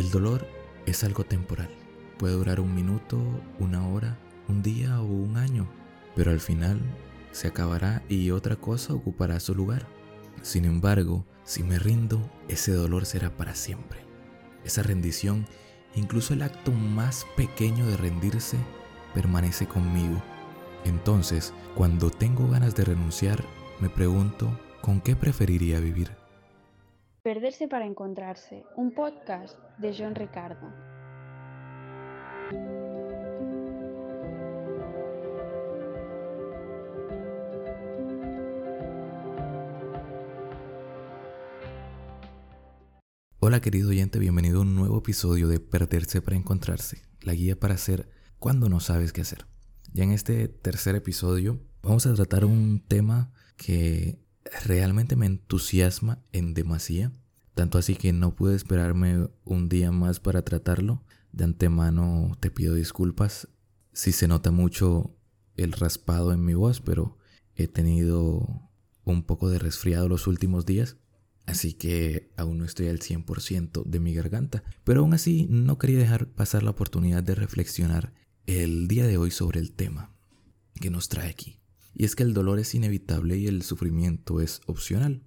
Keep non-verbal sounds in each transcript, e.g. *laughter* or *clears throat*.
El dolor es algo temporal. Puede durar un minuto, una hora, un día o un año, pero al final se acabará y otra cosa ocupará su lugar. Sin embargo, si me rindo, ese dolor será para siempre. Esa rendición, incluso el acto más pequeño de rendirse, permanece conmigo. Entonces, cuando tengo ganas de renunciar, me pregunto, ¿con qué preferiría vivir? Perderse para encontrarse, un podcast de John Ricardo. Hola querido oyente, bienvenido a un nuevo episodio de Perderse para encontrarse, la guía para hacer cuando no sabes qué hacer. Ya en este tercer episodio vamos a tratar un tema que realmente me entusiasma en demasía, tanto así que no pude esperarme un día más para tratarlo. De antemano te pido disculpas si se nota mucho el raspado en mi voz, pero he tenido un poco de resfriado los últimos días Así que aún no estoy al 100% de mi garganta. Pero aún así no quería dejar pasar la oportunidad de reflexionar el día de hoy sobre el tema que nos trae aquí. Y es que el dolor es inevitable y el sufrimiento es opcional.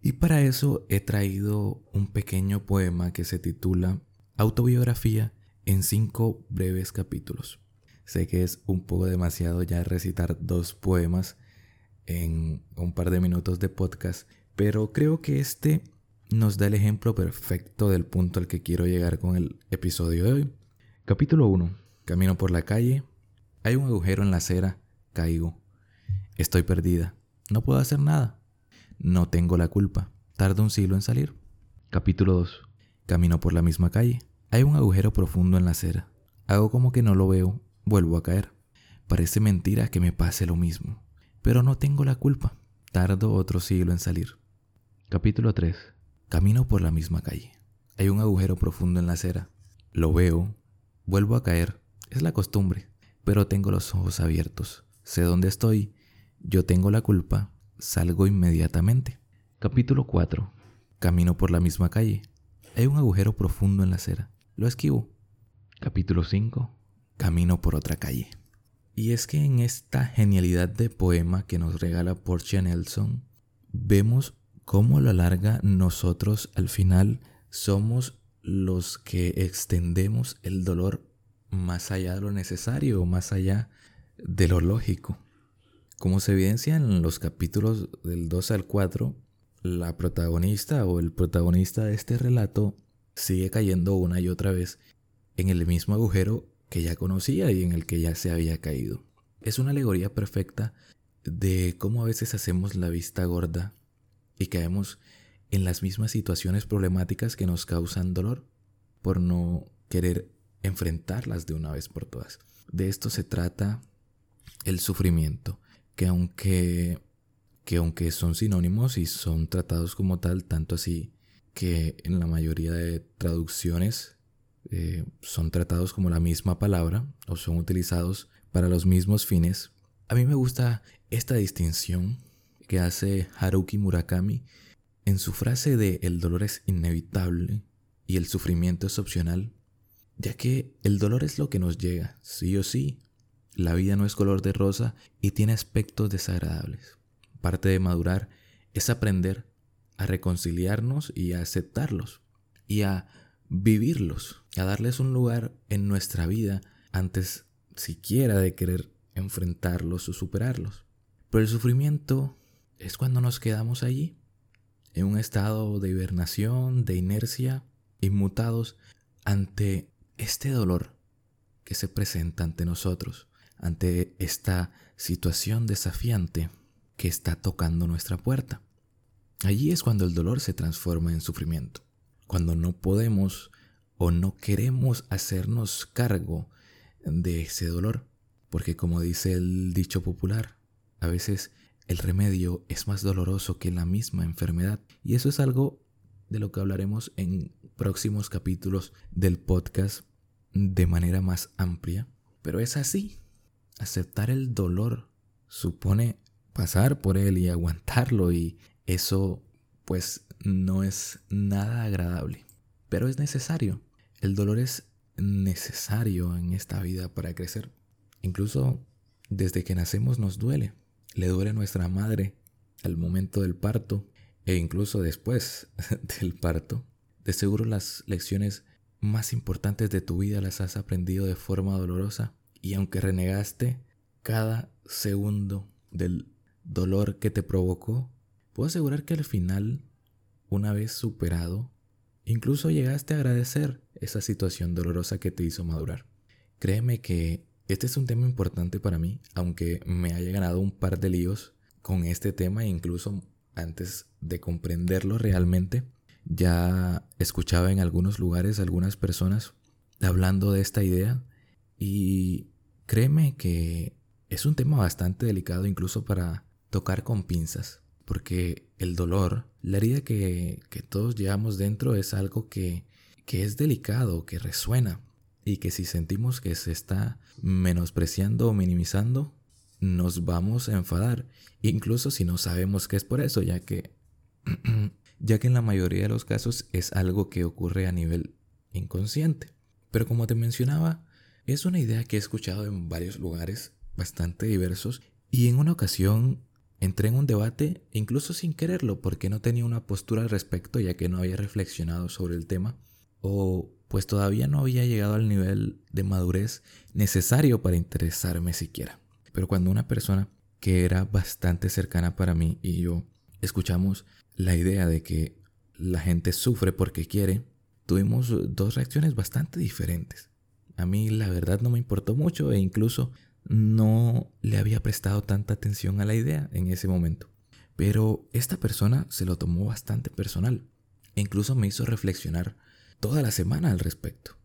Y para eso he traído un pequeño poema que se titula Autobiografía en cinco breves capítulos. Sé que es un poco demasiado ya recitar dos poemas en un par de minutos de podcast, pero creo que este nos da el ejemplo perfecto del punto al que quiero llegar con el episodio de hoy. Capítulo 1. Camino por la calle. Hay un agujero en la acera. Caigo. Estoy perdida. No puedo hacer nada. No tengo la culpa. Tardo un siglo en salir. Capítulo 2. Camino por la misma calle. Hay un agujero profundo en la acera. Hago como que no lo veo. Vuelvo a caer. Parece mentira que me pase lo mismo. Pero no tengo la culpa. Tardo otro siglo en salir. Capítulo 3. Camino por la misma calle. Hay un agujero profundo en la acera. Lo veo. Vuelvo a caer. Es la costumbre. Pero tengo los ojos abiertos. Sé dónde estoy. Yo tengo la culpa. Salgo inmediatamente. Capítulo 4. Camino por la misma calle. Hay un agujero profundo en la acera. Lo esquivo. Capítulo 5. Camino por otra calle. Y es que en esta genialidad de poema que nos regala Portia Nelson, vemos cómo a la larga nosotros al final somos los que extendemos el dolor más allá de lo necesario, más allá de lo lógico. Como se evidencia en los capítulos del 2 al 4, la protagonista o el protagonista de este relato sigue cayendo una y otra vez en el mismo agujero que ya conocía y en el que ya se había caído. Es una alegoría perfecta de cómo a veces hacemos la vista gorda y caemos en las mismas situaciones problemáticas que nos causan dolor por no querer enfrentarlas de una vez por todas. De esto se trata el sufrimiento, que aunque, que aunque son sinónimos y son tratados como tal, tanto así que en la mayoría de traducciones eh, son tratados como la misma palabra o son utilizados para los mismos fines, a mí me gusta esta distinción que hace Haruki Murakami en su frase de el dolor es inevitable y el sufrimiento es opcional, ya que el dolor es lo que nos llega, sí o sí. La vida no es color de rosa y tiene aspectos desagradables. Parte de madurar es aprender a reconciliarnos y a aceptarlos y a vivirlos, a darles un lugar en nuestra vida antes siquiera de querer enfrentarlos o superarlos. Pero el sufrimiento es cuando nos quedamos allí, en un estado de hibernación, de inercia, inmutados ante este dolor que se presenta ante nosotros, ante esta situación desafiante que está tocando nuestra puerta. Allí es cuando el dolor se transforma en sufrimiento, cuando no podemos o no queremos hacernos cargo de ese dolor, porque como dice el dicho popular, a veces el remedio es más doloroso que la misma enfermedad. Y eso es algo de lo que hablaremos en próximos capítulos del podcast de manera más amplia. Pero es así. Aceptar el dolor supone pasar por él y aguantarlo y eso pues no es nada agradable. pero es necesario. El dolor es necesario en esta vida para crecer. Incluso desde que nacemos nos duele. Le duele a nuestra madre al momento del parto e incluso después *laughs* del parto. De seguro las lecciones más importantes de tu vida las has aprendido de forma dolorosa y aunque renegaste cada segundo del dolor que te provocó, puedo asegurar que al final, una vez superado, incluso llegaste a agradecer esa situación dolorosa que te hizo madurar. Créeme que este es un tema importante para mí, aunque me haya ganado un par de líos con este tema incluso antes de comprenderlo realmente, ya escuchaba en algunos lugares algunas personas hablando de esta idea y créeme que es un tema bastante delicado incluso para tocar con pinzas, porque el dolor, la herida que, todos llevamos dentro es algo que, que es delicado, que resuena y que si sentimos que se está menospreciando o minimizando, nos vamos a enfadar, incluso si no sabemos que es por eso, ya que *clears throat* ya que en la mayoría de los casos es algo que ocurre a nivel inconsciente. Pero como te mencionaba, es una idea que he escuchado en varios lugares bastante diversos y en una ocasión entré en un debate incluso sin quererlo porque no tenía una postura al respecto ya que no había reflexionado sobre el tema o pues todavía no había llegado al nivel de madurez necesario para interesarme siquiera. Pero cuando una persona que era bastante cercana para mí y yo escuchamos la idea de que la gente sufre porque quiere, tuvimos dos reacciones bastante diferentes. A mí la verdad no me importó mucho e incluso no le había prestado tanta atención a la idea en ese momento. Pero esta persona se lo tomó bastante personal e incluso me hizo reflexionar toda la semana al respecto,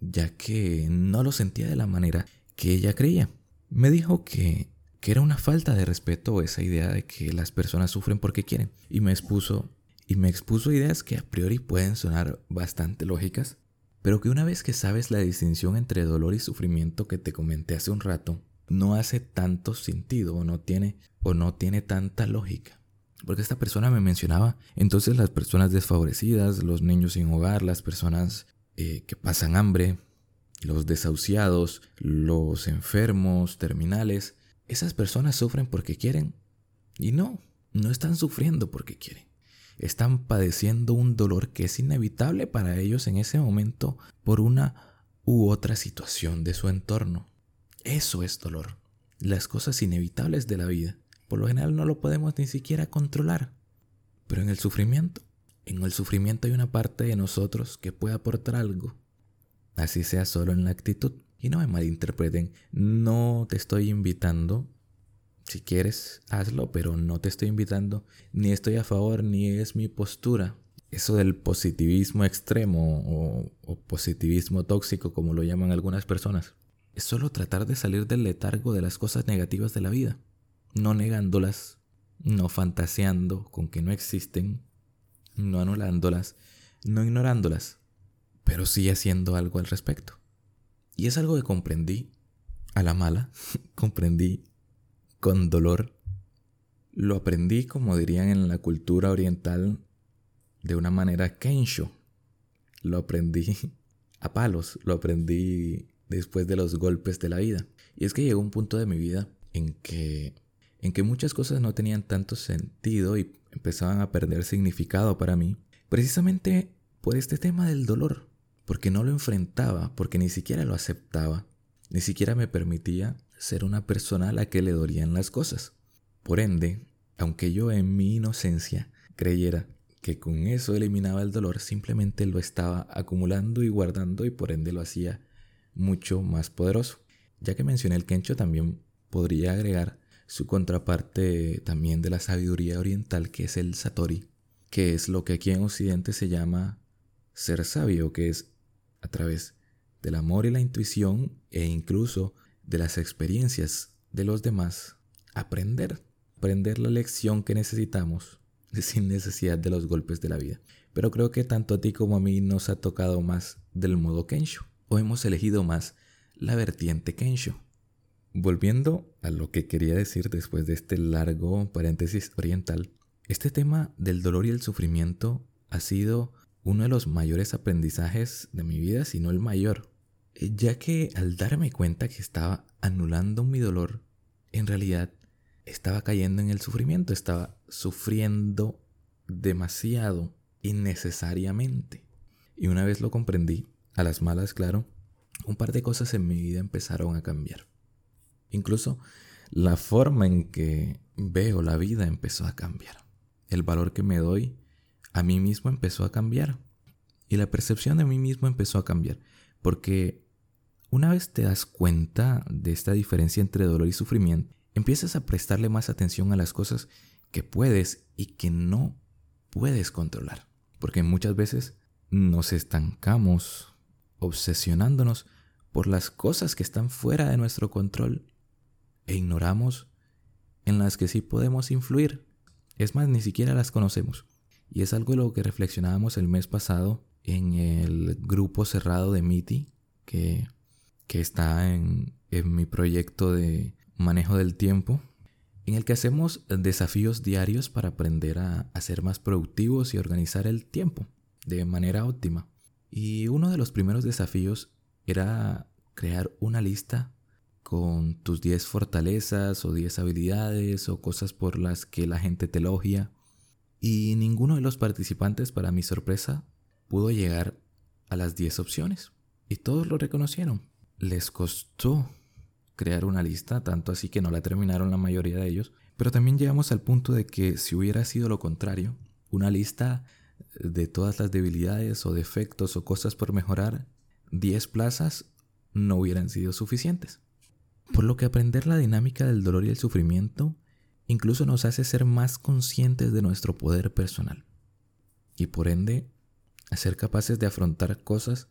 ya que no lo sentía de la manera que ella creía. Me dijo que que era una falta de respeto esa idea de que las personas sufren porque quieren. Y me expuso, y me expuso ideas que a priori pueden sonar bastante lógicas, pero que una vez que sabes la distinción entre dolor y sufrimiento que te comenté hace un rato, no hace tanto sentido o no tiene o no tiene tanta lógica. Porque esta persona me mencionaba entonces las personas desfavorecidas, los niños sin hogar, las personas eh, que pasan hambre, los desahuciados, los enfermos, terminales, esas personas sufren porque quieren. Y no, no están sufriendo porque quieren. Están padeciendo un dolor que es inevitable para ellos en ese momento por una u otra situación de su entorno. Eso es dolor. Las cosas inevitables de la vida. Por lo general no lo podemos ni siquiera controlar. Pero en el sufrimiento, en el sufrimiento hay una parte de nosotros que puede aportar algo. Así sea solo en la actitud. Y no me malinterpreten, no te estoy invitando. Si quieres, hazlo, pero no te estoy invitando, ni estoy a favor, ni es mi postura. Eso del positivismo extremo o, positivismo tóxico, como lo llaman algunas personas, es solo tratar de salir del letargo de las cosas negativas de la vida, no negándolas, no fantaseando con que no existen, no anulándolas, no ignorándolas, pero sí haciendo algo al respecto. Y es algo que comprendí a la mala, *laughs* comprendí con dolor. Lo aprendí, como dirían en la cultura oriental, de una manera kensho. Lo aprendí *laughs* a palos, lo aprendí después de los golpes de la vida. Y es que llegó un punto de mi vida en que en que muchas cosas no tenían tanto sentido y empezaban a perder significado para mí, precisamente por este tema del dolor porque no lo enfrentaba, porque ni siquiera lo aceptaba, ni siquiera me permitía ser una persona a la que le dolían las cosas. Por ende, aunque yo en mi inocencia creyera que con eso eliminaba el dolor, simplemente lo estaba acumulando y guardando y por ende lo hacía mucho más poderoso. Ya que mencioné el Kencho, también podría agregar su contraparte también de la sabiduría oriental, que es el Satori, que es lo que aquí en Occidente se llama ser sabio, que es a través del amor y la intuición e incluso de las experiencias de los demás, aprender, aprender la lección que necesitamos *laughs* sin necesidad de los golpes de la vida. Pero creo que tanto a ti como a mí nos ha tocado más del modo Kensho, o hemos elegido más la vertiente Kensho. Volviendo a lo que quería decir después de este largo paréntesis oriental, este tema del dolor y el sufrimiento ha sido uno de los mayores aprendizajes de mi vida, si no el mayor, ya que al darme cuenta que estaba anulando mi dolor, en realidad estaba cayendo en el sufrimiento, estaba sufriendo demasiado innecesariamente. Y una vez lo comprendí, a las malas, claro, un par de cosas en mi vida empezaron a cambiar. Incluso la forma en que veo la vida empezó a cambiar. El valor que me doy a mí mismo empezó a cambiar. Y la percepción de mí mismo empezó a cambiar. Porque una vez te das cuenta de esta diferencia entre dolor y sufrimiento, empiezas a prestarle más atención a las cosas que puedes y que no puedes controlar. Porque muchas veces nos estancamos obsesionándonos por las cosas que están fuera de nuestro control e ignoramos en las que sí podemos influir. Es más, ni siquiera las conocemos. Y es algo de lo que reflexionábamos el mes pasado en el grupo cerrado de MITI, que, que está en, en mi proyecto de manejo del tiempo, en el que hacemos desafíos diarios para aprender a, a ser más productivos y organizar el tiempo de manera óptima. Y uno de los primeros desafíos era crear una lista con tus 10 fortalezas o 10 habilidades o cosas por las que la gente te elogia. Y ninguno de los participantes, para mi sorpresa, pudo llegar a las 10 opciones. Y todos lo reconocieron. Les costó crear una lista, tanto así que no la terminaron la mayoría de ellos. Pero también llegamos al punto de que si hubiera sido lo contrario, una lista de todas las debilidades o defectos o cosas por mejorar, 10 plazas no hubieran sido suficientes. Por lo que aprender la dinámica del dolor y el sufrimiento incluso nos hace ser más conscientes de nuestro poder personal y por ende a ser capaces de afrontar cosas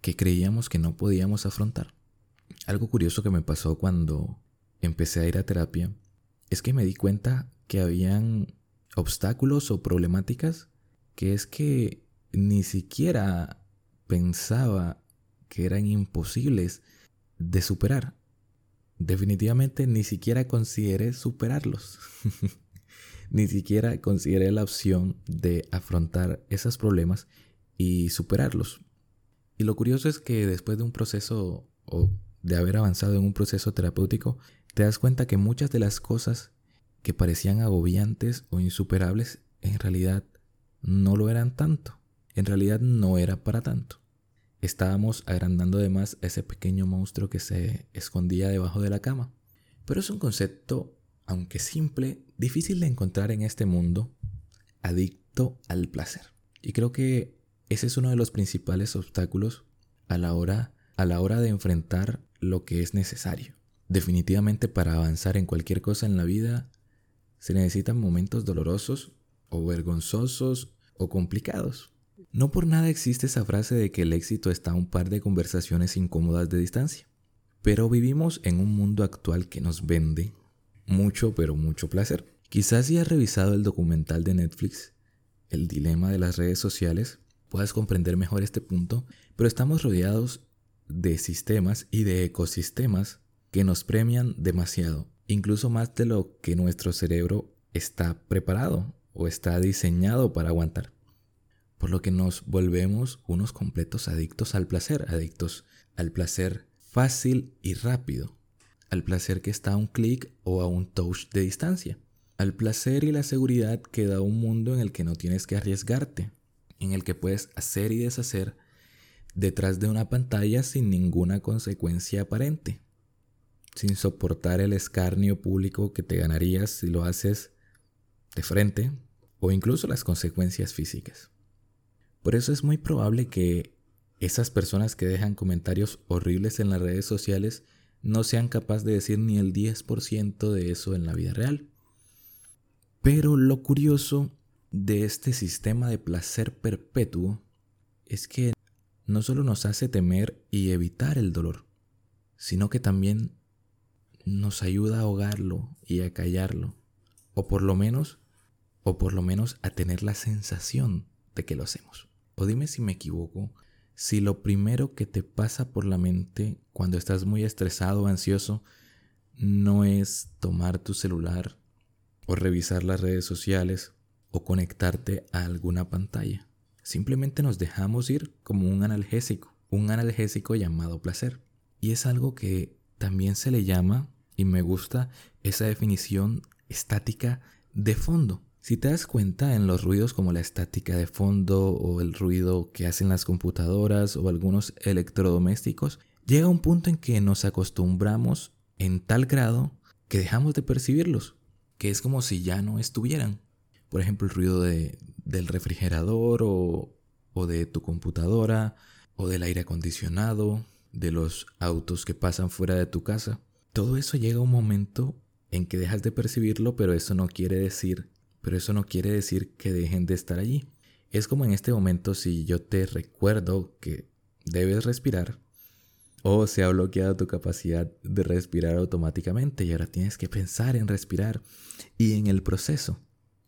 que creíamos que no podíamos afrontar. Algo curioso que me pasó cuando empecé a ir a terapia es que me di cuenta que habían obstáculos o problemáticas que es que ni siquiera pensaba que eran imposibles de superar definitivamente ni siquiera consideré superarlos. *laughs* ni siquiera consideré la opción de afrontar esos problemas y superarlos. Y lo curioso es que después de un proceso o de haber avanzado en un proceso terapéutico, te das cuenta que muchas de las cosas que parecían agobiantes o insuperables en realidad no lo eran tanto. En realidad no era para tanto. Estábamos agrandando además ese pequeño monstruo que se escondía debajo de la cama. Pero es un concepto, aunque simple, difícil de encontrar en este mundo, adicto al placer. Y creo que ese es uno de los principales obstáculos a la hora, a la hora de enfrentar lo que es necesario. Definitivamente para avanzar en cualquier cosa en la vida se necesitan momentos dolorosos o vergonzosos o complicados. No por nada existe esa frase de que el éxito está a un par de conversaciones incómodas de distancia. Pero vivimos en un mundo actual que nos vende mucho, pero mucho placer. Quizás si has revisado el documental de Netflix, El dilema de las redes sociales, puedas comprender mejor este punto, pero estamos rodeados de sistemas y de ecosistemas que nos premian demasiado, incluso más de lo que nuestro cerebro está preparado o está diseñado para aguantar por lo que nos volvemos unos completos adictos al placer, adictos al placer fácil y rápido, al placer que está a un clic o a un touch de distancia, al placer y la seguridad que da un mundo en el que no tienes que arriesgarte, en el que puedes hacer y deshacer detrás de una pantalla sin ninguna consecuencia aparente, sin soportar el escarnio público que te ganarías si lo haces de frente o incluso las consecuencias físicas. Por eso es muy probable que esas personas que dejan comentarios horribles en las redes sociales no sean capaces de decir ni el 10% de eso en la vida real. Pero lo curioso de este sistema de placer perpetuo es que no solo nos hace temer y evitar el dolor, sino que también nos ayuda a ahogarlo y a callarlo, o por lo menos, o por lo menos a tener la sensación de que lo hacemos. O dime si me equivoco, si lo primero que te pasa por la mente cuando estás muy estresado o ansioso no es tomar tu celular o revisar las redes sociales o conectarte a alguna pantalla. Simplemente nos dejamos ir como un analgésico, un analgésico llamado placer. Y es algo que también se le llama, y me gusta esa definición estática de fondo. Si te das cuenta en los ruidos como la estática de fondo o el ruido que hacen las computadoras o algunos electrodomésticos, llega un punto en que nos acostumbramos en tal grado que dejamos de percibirlos, que es como si ya no estuvieran. Por ejemplo, el ruido de, del refrigerador o, o de tu computadora o del aire acondicionado, de los autos que pasan fuera de tu casa. Todo eso llega a un momento en que dejas de percibirlo, pero eso no quiere decir, pero eso no quiere decir que dejen de estar allí. Es como en este momento si yo te recuerdo que debes respirar o se ha bloqueado tu capacidad de respirar automáticamente y ahora tienes que pensar en respirar y en el proceso.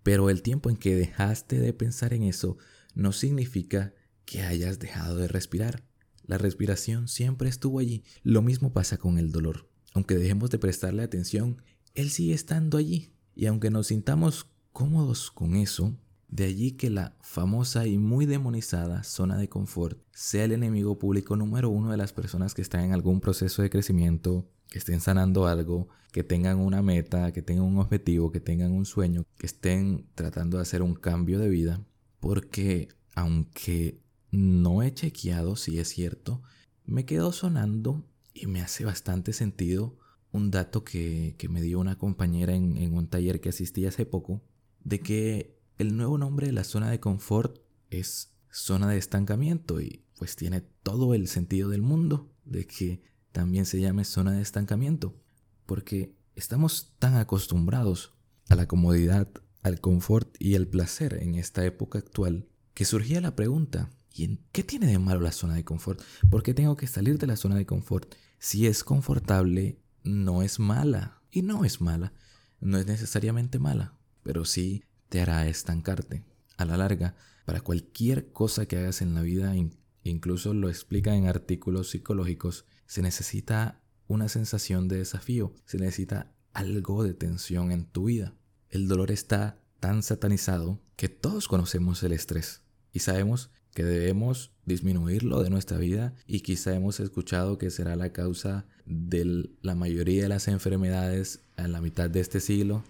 Pero el tiempo en que dejaste de pensar en eso no significa que hayas dejado de respirar. La respiración siempre estuvo allí. Lo mismo pasa con el dolor. Aunque dejemos de prestarle atención, él sigue estando allí. Y aunque nos sintamos cómodos con eso, de allí que la famosa y muy demonizada zona de confort sea el enemigo público número uno de las personas que están en algún proceso de crecimiento, que estén sanando algo, que tengan una meta, que tengan un objetivo, que tengan un sueño, que estén tratando de hacer un cambio de vida. Porque aunque no he chequeado si es cierto, me quedo sonando y me hace bastante sentido un dato que, me dio una compañera en, en un taller que asistí hace poco, de que el nuevo nombre de la zona de confort es zona de estancamiento y pues tiene todo el sentido del mundo de que también se llame zona de estancamiento, porque estamos tan acostumbrados a la comodidad, al confort y el placer en esta época actual que surgía la pregunta, ¿y en qué tiene de malo la zona de confort? ¿Por qué tengo que salir de la zona de confort? Si es confortable, no es mala. Y no es mala. No es necesariamente mala, pero sí te hará estancarte. A la larga, para cualquier cosa que hagas en la vida, incluso lo explica en artículos psicológicos, se necesita una sensación de desafío, se necesita algo de tensión en tu vida. El dolor está tan satanizado que todos conocemos el estrés y sabemos que debemos disminuirlo de nuestra vida y quizá hemos escuchado que será la causa de la mayoría de las enfermedades en la mitad de este siglo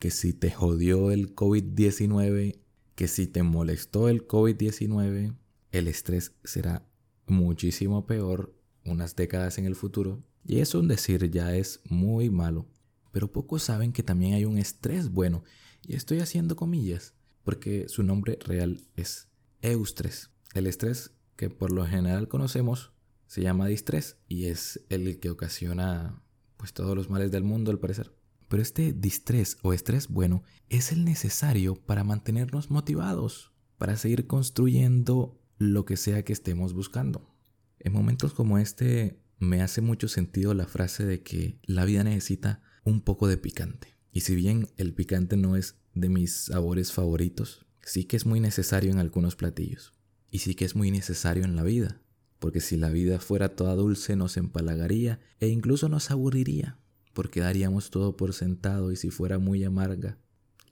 que si te jodió el COVID-19, que si te molestó el COVID-19, el estrés será muchísimo peor unas décadas en el futuro. Y eso un decir ya es muy malo. Pero pocos saben que también hay un estrés bueno. Y estoy haciendo comillas, porque su nombre real es eustrés. El estrés que por lo general conocemos se llama distrés y es el que ocasiona pues todos los males del mundo al parecer. Pero este distrés o estrés bueno es el necesario para mantenernos motivados, para seguir construyendo lo que sea que estemos buscando. En momentos como este me hace mucho sentido la frase de que la vida necesita un poco de picante. Y si bien el picante no es de mis sabores favoritos, sí que es muy necesario en algunos platillos. Y sí que es muy necesario en la vida. Porque si la vida fuera toda dulce nos empalagaría e incluso nos aburriría porque daríamos todo por sentado y si fuera muy amarga,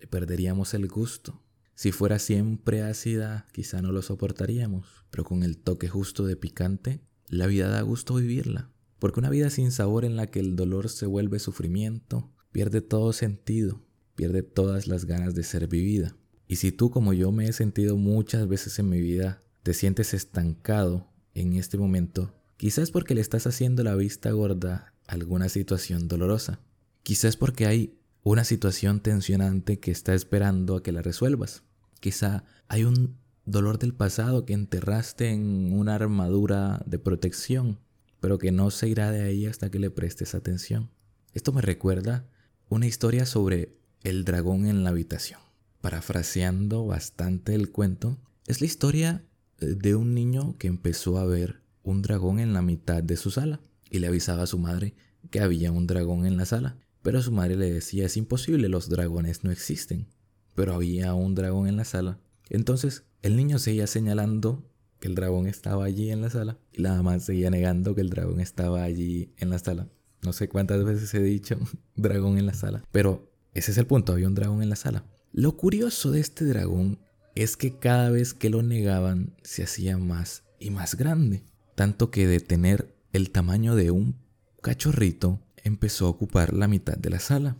le perderíamos el gusto. Si fuera siempre ácida, quizá no lo soportaríamos, pero con el toque justo de picante, la vida da gusto vivirla. Porque una vida sin sabor en la que el dolor se vuelve sufrimiento, pierde todo sentido, pierde todas las ganas de ser vivida. Y si tú como yo me he sentido muchas veces en mi vida, te sientes estancado en este momento, quizás porque le estás haciendo la vista gorda alguna situación dolorosa. Quizás porque hay una situación tensionante que está esperando a que la resuelvas. Quizá hay un dolor del pasado que enterraste en una armadura de protección, pero que no se irá de ahí hasta que le prestes atención. Esto me recuerda una historia sobre el dragón en la habitación. Parafraseando bastante el cuento, es la historia de un niño que empezó a ver un dragón en la mitad de su sala y le avisaba a su madre que había un dragón en la sala. Pero su madre le decía, es imposible, los dragones no existen. Pero había un dragón en la sala. Entonces el niño seguía señalando que el dragón estaba allí en la sala y la mamá seguía negando que el dragón estaba allí en la sala. No sé cuántas veces he dicho *laughs* dragón en la sala, pero ese es el punto, había un dragón en la sala. Lo curioso de este dragón es que cada vez que lo negaban se hacía más y más grande, tanto que de tener el tamaño de un cachorrito empezó a ocupar la mitad de la sala,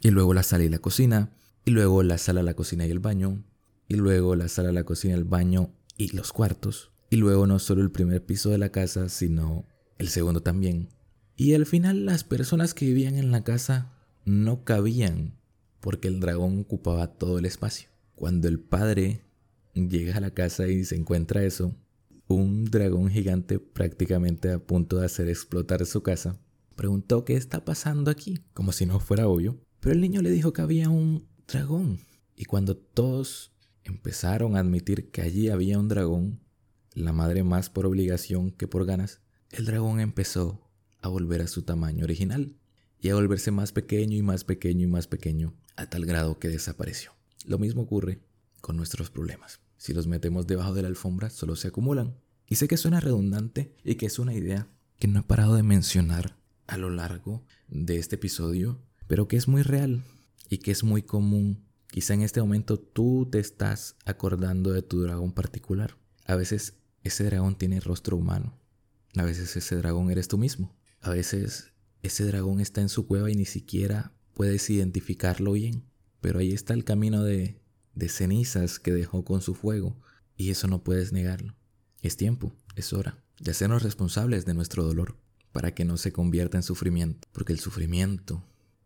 y luego la sala y la cocina, y luego la sala, la cocina y el baño, y luego la sala, la cocina, el baño y los cuartos, y luego no solo el primer piso de la casa, sino el segundo también. Y al final las personas que vivían en la casa no cabían porque el dragón ocupaba todo el espacio. Cuando el padre llega a la casa y se encuentra eso, un dragón gigante prácticamente a punto de hacer explotar su casa, preguntó qué está pasando aquí, como si no fuera obvio, pero el niño le dijo que había un dragón. Y cuando todos empezaron a admitir que allí había un dragón, la madre más por obligación que por ganas, el dragón empezó a volver a su tamaño original y a volverse más pequeño y más pequeño y más pequeño a tal grado que desapareció. Lo mismo ocurre con nuestros problemas. Si los metemos debajo de la alfombra, solo se acumulan. Y sé que suena redundante y que es una idea que no he parado de mencionar a lo largo de este episodio, pero que es muy real y que es muy común. Quizá en este momento tú te estás acordando de tu dragón particular. A veces ese dragón tiene rostro humano. A veces ese dragón eres tú mismo. A veces ese dragón está en su cueva y ni siquiera puedes identificarlo bien. Pero ahí está el camino de, de cenizas que dejó con su fuego. Y eso no puedes negarlo. Es tiempo, es hora de hacernos responsables de nuestro dolor para que no se convierta en sufrimiento. Porque el sufrimiento,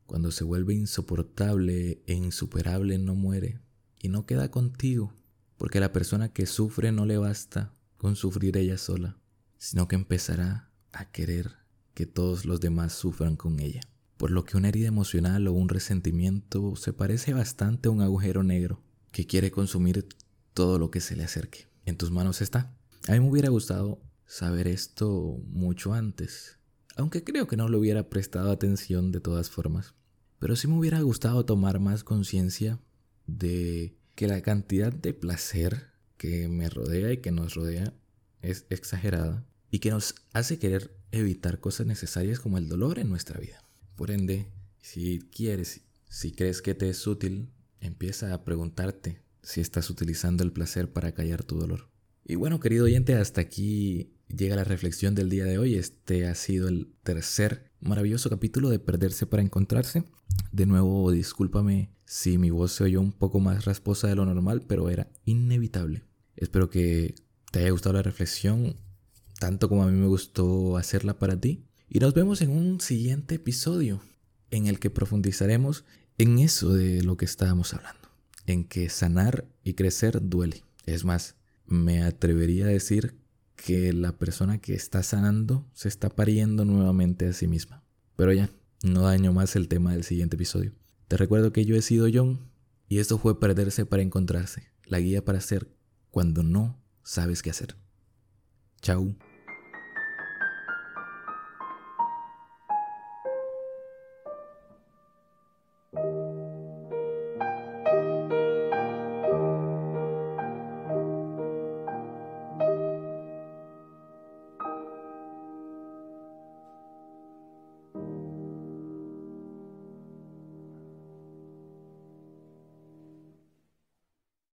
cuando se vuelve insoportable e insuperable, no muere y no queda contigo. Porque la persona que sufre no le basta con sufrir ella sola, sino que empezará a querer que todos los demás sufran con ella. Por lo que una herida emocional o un resentimiento se parece bastante a un agujero negro que quiere consumir todo lo que se le acerque. En tus manos está. A mí me hubiera gustado saber esto mucho antes, aunque creo que no le hubiera prestado atención de todas formas. Pero sí me hubiera gustado tomar más conciencia de que la cantidad de placer que me rodea y que nos rodea es exagerada y que nos hace querer evitar cosas necesarias como el dolor en nuestra vida. Por ende, si quieres, si crees que te es útil, empieza a preguntarte si estás utilizando el placer para callar tu dolor. Y bueno, querido oyente, hasta aquí llega la reflexión del día de hoy. Este ha sido el tercer maravilloso capítulo de Perderse para Encontrarse. De nuevo, discúlpame si mi voz se oyó un poco más rasposa de lo normal, pero era inevitable. Espero que te haya gustado la reflexión, tanto como a mí me gustó hacerla para ti. Y nos vemos en un siguiente episodio en el que profundizaremos en eso de lo que estábamos hablando, en que sanar y crecer duele. Es más, me atrevería a decir que la persona que está sanando se está pariendo nuevamente a sí misma. Pero ya, no daño más el tema del siguiente episodio. Te recuerdo que yo he sido John y esto fue Perderse para Encontrarse, la guía para ser cuando no sabes qué hacer. Chao.